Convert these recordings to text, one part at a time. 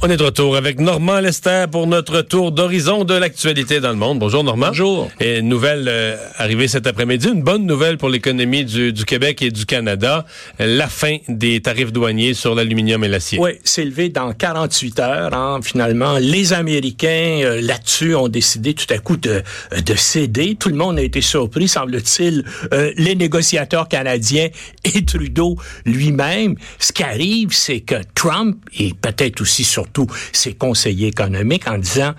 On est de retour avec Normand Lester pour notre tour d'horizon de l'actualité dans le monde. Bonjour Normand. Bonjour. Et nouvelle euh, arrivée cet après-midi, une bonne nouvelle pour l'économie du, du, Québec et du Canada, la fin des tarifs douaniers sur l'aluminium et l'acier. Oui, c'est levé dans 48 heures. Hein. Finalement, les Américains euh, là-dessus ont décidé tout à coup de, de céder. Tout le monde a été surpris, semble-t-il, euh, les négociateurs canadiens et Trudeau lui-même. Ce qui arrive, c'est que Trump et peut-être aussi sur surtout ses conseillers économiques en disant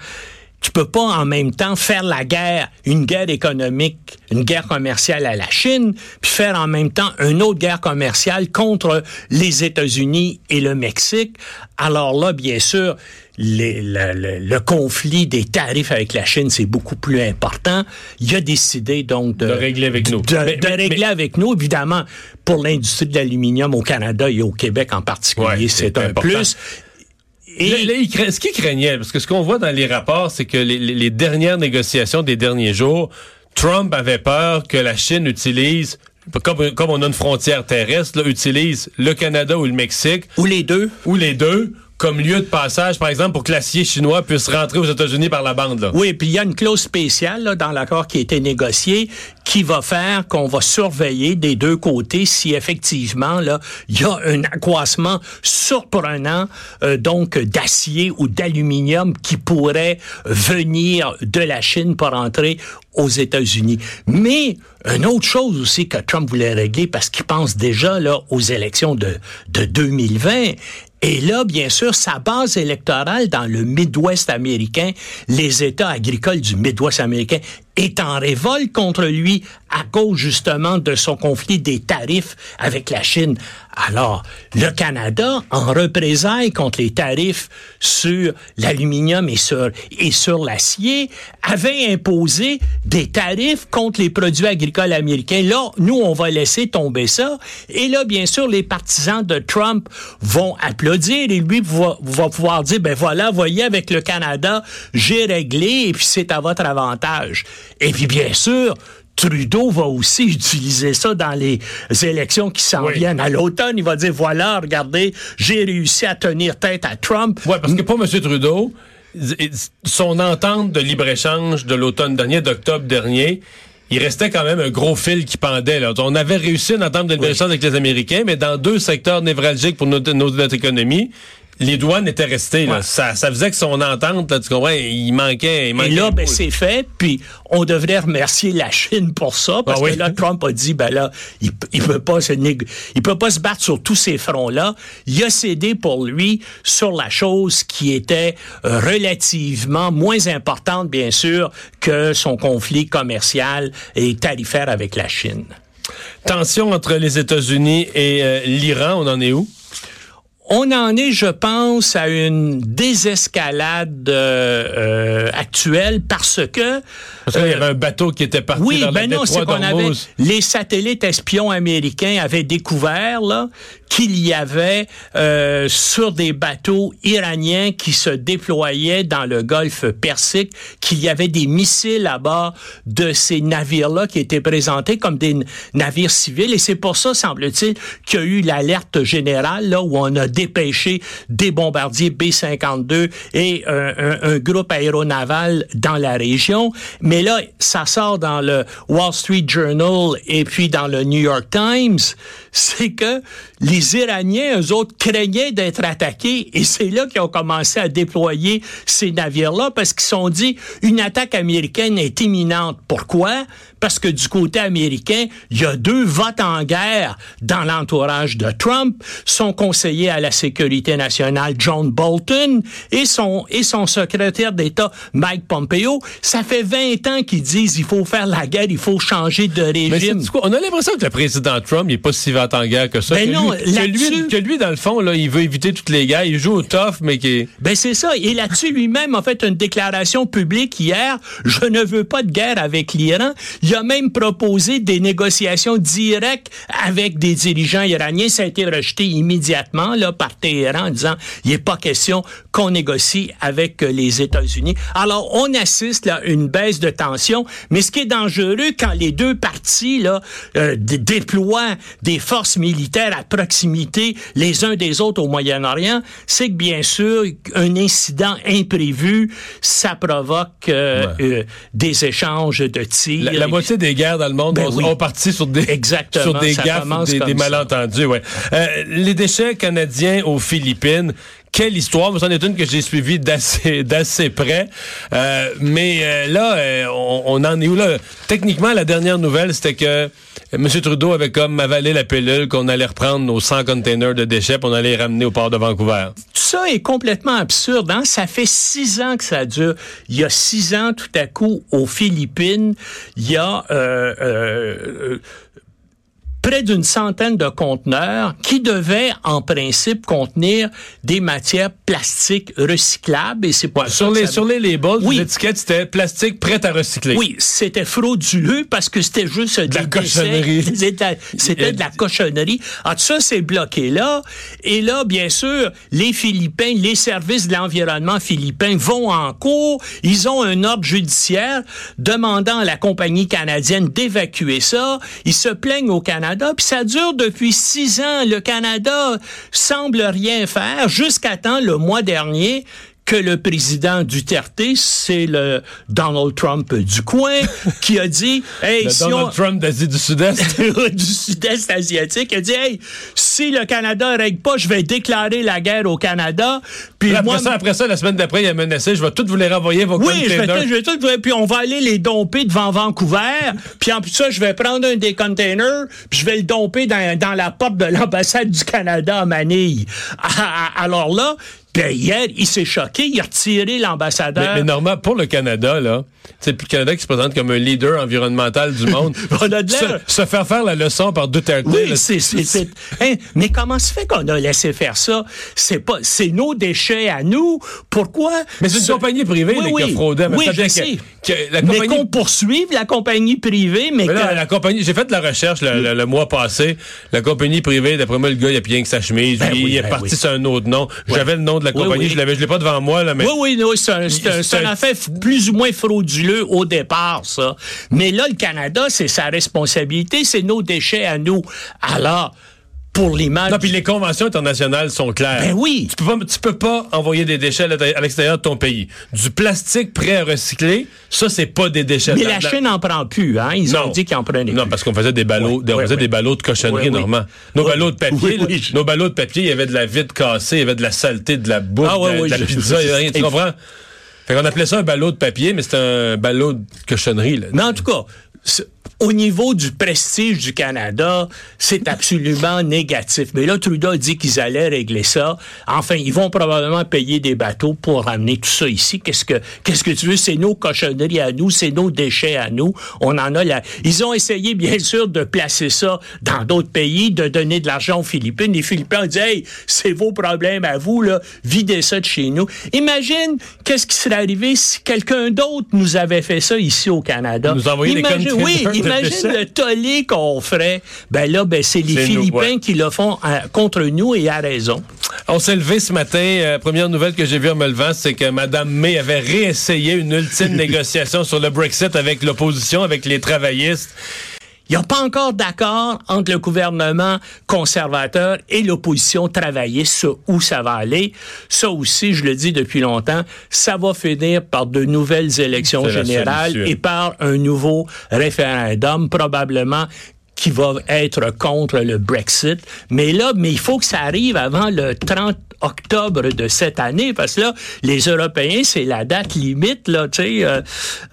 tu peux pas en même temps faire la guerre, une guerre économique, une guerre commerciale à la Chine, puis faire en même temps une autre guerre commerciale contre les États-Unis et le Mexique. Alors là, bien sûr, les, le, le, conflit des tarifs avec la Chine, c'est beaucoup plus important. Il a décidé donc de, de régler avec nous. De, mais, de mais, régler mais, avec nous, évidemment, pour l'industrie de l'aluminium au Canada et au Québec en particulier, ouais, c'est un important. plus. Et là, là, ce qui craignait, parce que ce qu'on voit dans les rapports, c'est que les, les, dernières négociations des derniers jours, Trump avait peur que la Chine utilise comme, comme on a une frontière terrestre, là, utilise le Canada ou le Mexique. Ou les deux. Ou les deux comme lieu de passage, par exemple, pour que l'acier chinois puisse rentrer aux États-Unis par la bande. Là. Oui, puis il y a une clause spéciale là, dans l'accord qui a été négocié qui va faire qu'on va surveiller des deux côtés si effectivement là il y a un accroissement surprenant euh, donc d'acier ou d'aluminium qui pourrait venir de la Chine pour entrer aux États-Unis. Mais une autre chose aussi que Trump voulait régler parce qu'il pense déjà là aux élections de, de 2020 et là, bien sûr, sa base électorale dans le Midwest américain, les États agricoles du Midwest américain est en révolte contre lui à cause justement de son conflit des tarifs avec la Chine. Alors, le Canada, en représailles contre les tarifs sur l'aluminium et sur, et sur l'acier, avait imposé des tarifs contre les produits agricoles américains. Là, nous, on va laisser tomber ça. Et là, bien sûr, les partisans de Trump vont applaudir et lui va, va pouvoir dire, ben voilà, voyez, avec le Canada, j'ai réglé et puis c'est à votre avantage. Et puis, bien sûr, Trudeau va aussi utiliser ça dans les élections qui s'en oui. viennent à l'automne. Il va dire, voilà, regardez, j'ai réussi à tenir tête à Trump. Oui, parce que pas M. Trudeau, son entente de libre-échange de l'automne dernier, d'octobre dernier, il restait quand même un gros fil qui pendait. Là. On avait réussi une entente de libre-échange oui. avec les Américains, mais dans deux secteurs névralgiques pour notre, notre économie, les douanes étaient restées. Là. Ouais. Ça, ça faisait que son entente, là, tu comprends, il manquait. Il manquait Et là, ben, c'est fait, puis on devrait remercier la Chine pour ça, parce ah oui. que là, Trump a dit, ben là, il, il peut pas se nég... il peut pas se battre sur tous ces fronts-là. Il a cédé pour lui sur la chose qui était euh, relativement moins importante, bien sûr, que son conflit commercial et tarifaire avec la Chine. Tension entre les États-Unis et euh, l'Iran, on en est où? On en est, je pense, à une désescalade euh, actuelle parce que parce qu'il euh, y avait un bateau qui était parti oui, ben la non, c'est qu'on avait les satellites espions américains avaient découvert là qu'il y avait euh, sur des bateaux iraniens qui se déployaient dans le golfe Persique qu'il y avait des missiles à bord de ces navires-là qui étaient présentés comme des navires civils. Et c'est pour ça semble-t-il qu'il y a eu l'alerte générale là où on a dépêché des bombardiers B-52 et un, un, un, groupe aéronaval dans la région. Mais là, ça sort dans le Wall Street Journal et puis dans le New York Times, c'est que les Iraniens, eux autres, craignaient d'être attaqués et c'est là qu'ils ont commencé à déployer ces navires-là parce qu'ils se sont dit une attaque américaine est imminente. Pourquoi? Parce que du côté américain, il y a deux votes en guerre dans l'entourage de Trump, son conseiller à la sécurité nationale John Bolton et son et son secrétaire d'État Mike Pompeo. Ça fait 20 ans qu'ils disent il faut faire la guerre, il faut changer de Mais régime. quoi? On a l'impression que le président Trump, il est pas si vent en guerre que ça. Ben que, non, lui, que, lui, là-dessus- que lui, dans le fond, là, il veut éviter toutes les guerres. Il joue au tough, mais qui. Ben c'est ça. Et là-dessus, lui-même a fait une déclaration publique hier. Je ne veux pas de guerre avec l'Iran. Il a même proposé des négociations directes avec des dirigeants iraniens. Ça a été rejeté immédiatement là par Téhéran en disant il n'est pas question qu'on négocie avec euh, les États-Unis. Alors on assiste là à une baisse de tension. Mais ce qui est dangereux quand les deux parties là euh, dé- déploient des forces militaires à proximité les uns des autres au Moyen-Orient, c'est que bien sûr un incident imprévu, ça provoque euh, Ouais. euh, des échanges de tirs. La, la moitié des guerres dans le monde Ben ont, oui. ont parti sur des, Exactement, sur des gaffes, des, malentendus. Ouais. Euh, les déchets canadiens aux Philippines. Quelle histoire! C'en est une que j'ai suivie d'assez, d'assez près. Euh, mais euh, là, euh, on, on en est où là? Techniquement, la dernière nouvelle, c'était que M. Trudeau avait comme avalé la pilule qu'on allait reprendre nos 100 containers de déchets on allait les ramener au port de Vancouver. Tout ça est complètement absurde. Hein? Ça fait six ans que ça dure. Il y a six ans, tout à coup, aux Philippines, il y a euh, euh, euh, près d'une centaine de conteneurs qui devaient, en principe, contenir des matières plastiques recyclables. Et c'est ça Sur les, ça- sur les labels, Oui. les étiquettes, c'était plastique prêt à recycler. Oui, c'était frauduleux parce que c'était juste la des décès. cochonnerie. C'était c'était de la cochonnerie. Ah, tout ça, c'est bloqué là. Et là, bien sûr, les Philippins, les services de l'environnement philippins vont en cours. Ils ont un ordre judiciaire demandant à la compagnie canadienne d'évacuer ça. Ils se plaignent au Canada, puis ça dure depuis six ans. Le Canada semble rien faire jusqu'à temps le mois dernier que le président Duterte, c'est le Donald Trump du coin, qui a dit, hey, Le si Donald on... Trump d'Asie du Sud-Est. du sud-est asiatique, a dit, hey, si le Canada règle pas, je vais déclarer la guerre au Canada. Puis Après moi, ça, après ça, la semaine d'après, il a menacé, je vais tout vous les renvoyer vos oui, je vais, je vais tout, puis on va aller les domper devant Vancouver, puis en plus ça, je vais prendre un des containers, puis je vais le domper dans, dans la porte de l'ambassade du Canada à Manille. Ah, ah, Alors là, ben, hier, il s'est choqué, il a retiré Mais, l'ambassadeur. mais Normand, pour le Canada, là, c'est le Canada qui se présente comme un leader environnemental du monde. On a de se, se faire faire la leçon par Duterte. Oui, c'est, c'est, c'est- hein, mais comment se fait qu'on a laissé faire ça? C'est pas, c'est nos déchets à nous. Pourquoi? Mais c'est une Ce- compagnie privée Oui, là, qui a fraudé. Mais Oui, je sais. que- Mais qu'on poursuive la compagnie privée, mais, Mais là, que- la compagnie, j'ai fait de la recherche le, le- le mois passé. La compagnie privée, d'après moi, le gars, il a plus rien que sa chemise. Ben il, est ben parti sur un autre nom. J'avais le nom de la Oui, compagnie, oui. je l'avais, je l'ai pas devant moi, là, mais. Oui, oui, non, c'est un, affaire plus ou moins frauduleux au départ, ça. Mais là, le Canada, c'est sa responsabilité, c'est nos déchets à nous. Alors, pour l'image... Non, puis les conventions internationales sont claires. Ben oui. Tu peux pas, tu peux pas envoyer des déchets à l'extérieur de ton pays. Du plastique prêt à recycler, ça, c'est pas des déchets. mais La- Chine n'en prend plus, hein? Ils ont Non. dit qu'ils en prenaient Non, plus. parce qu'on faisait des ballots, Oui, on oui, faisait oui. des ballots de cochonnerie. Normand. Nos ballots de papier, là, nos ballots de papier, il y avait de la vitre cassée, il y avait de la saleté, de la bouffe, Ah, oui, de, la- oui, de la je- pizza, il y avait rien, tu comprends? Fait qu'on appelait ça un ballot de papier, mais c'était un ballot de cochonnerie, là. Mais en tout cas, au niveau du prestige du Canada, c'est absolument négatif. Mais là, Trudeau dit qu'ils allaient régler ça. Enfin, ils vont probablement payer des bateaux pour ramener tout ça ici. Qu'est-ce que, qu'est-ce que tu veux? C'est nos cochonneries à nous, c'est nos déchets à nous. On en a là. Ils ont essayé, bien sûr, de placer ça dans d'autres pays, de donner de l'argent aux Philippines. Les Philippins ont dit, hey, c'est vos problèmes à vous, là. Videz ça de chez nous. Imagine qu'est-ce qui serait arrivé si quelqu'un d'autre nous avait fait ça ici au Canada. Nous envoyer des oui, imagine le tollé qu'on ferait. Ben là, ben c'est les nous, Philippins ouais. qui le font euh, contre nous et à raison. On s'est levé ce matin. euh, première nouvelle que j'ai vue en me levant, c'est que Mme May avait réessayé une ultime négociation sur le Brexit avec l'opposition, avec les travaillistes. Il n'y a pas encore d'accord entre le gouvernement conservateur et l'opposition travailliste sur où ça va aller. Ça aussi, je le dis depuis longtemps, ça va finir par de nouvelles élections générales et par un nouveau référendum, probablement qui va être contre le Brexit. Mais là, mais il faut que ça arrive avant le 30 octobre de cette année, parce que là, les Européens, c'est la date limite, là, tu sais, euh,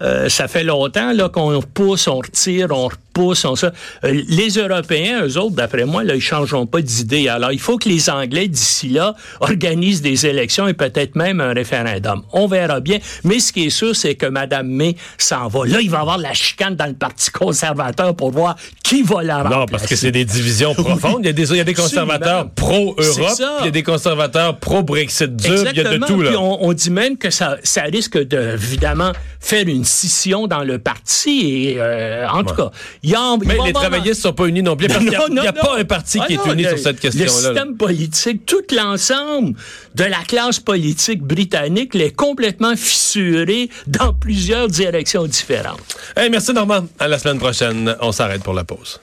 euh, ça fait longtemps, là, qu'on pousse, on retire, on repousse, on ça. Euh, les Européens, eux autres, d'après moi, là, ils changeront pas d'idée. Alors, il faut que les Anglais, d'ici là, organisent des élections et peut-être même un référendum. On verra bien. Mais ce qui est sûr, c'est que Mme May s'en va. Là, il va y avoir la chicane dans le Parti conservateur pour voir qui va la remplacer. Non, parce que c'est des divisions profondes. Il y a des, il y a des conservateurs pro-Europe, il y a des conservateurs pro-Brexit dur, il y a de tout, là. Puis on, on dit même que ça, ça risque de, évidemment, faire une scission dans le parti. Et, euh, en tout cas, il y a... il Mais les travaillistes sont pas unis non plus, parce qu'il n'y a, il y a pas un parti qui Ah est non, uni le- sur cette Le question-là. là. système politique, tout l'ensemble de la classe politique britannique l'est complètement fissuré dans plusieurs directions différentes. Hey, merci Normand. À la semaine prochaine. On s'arrête pour la pause.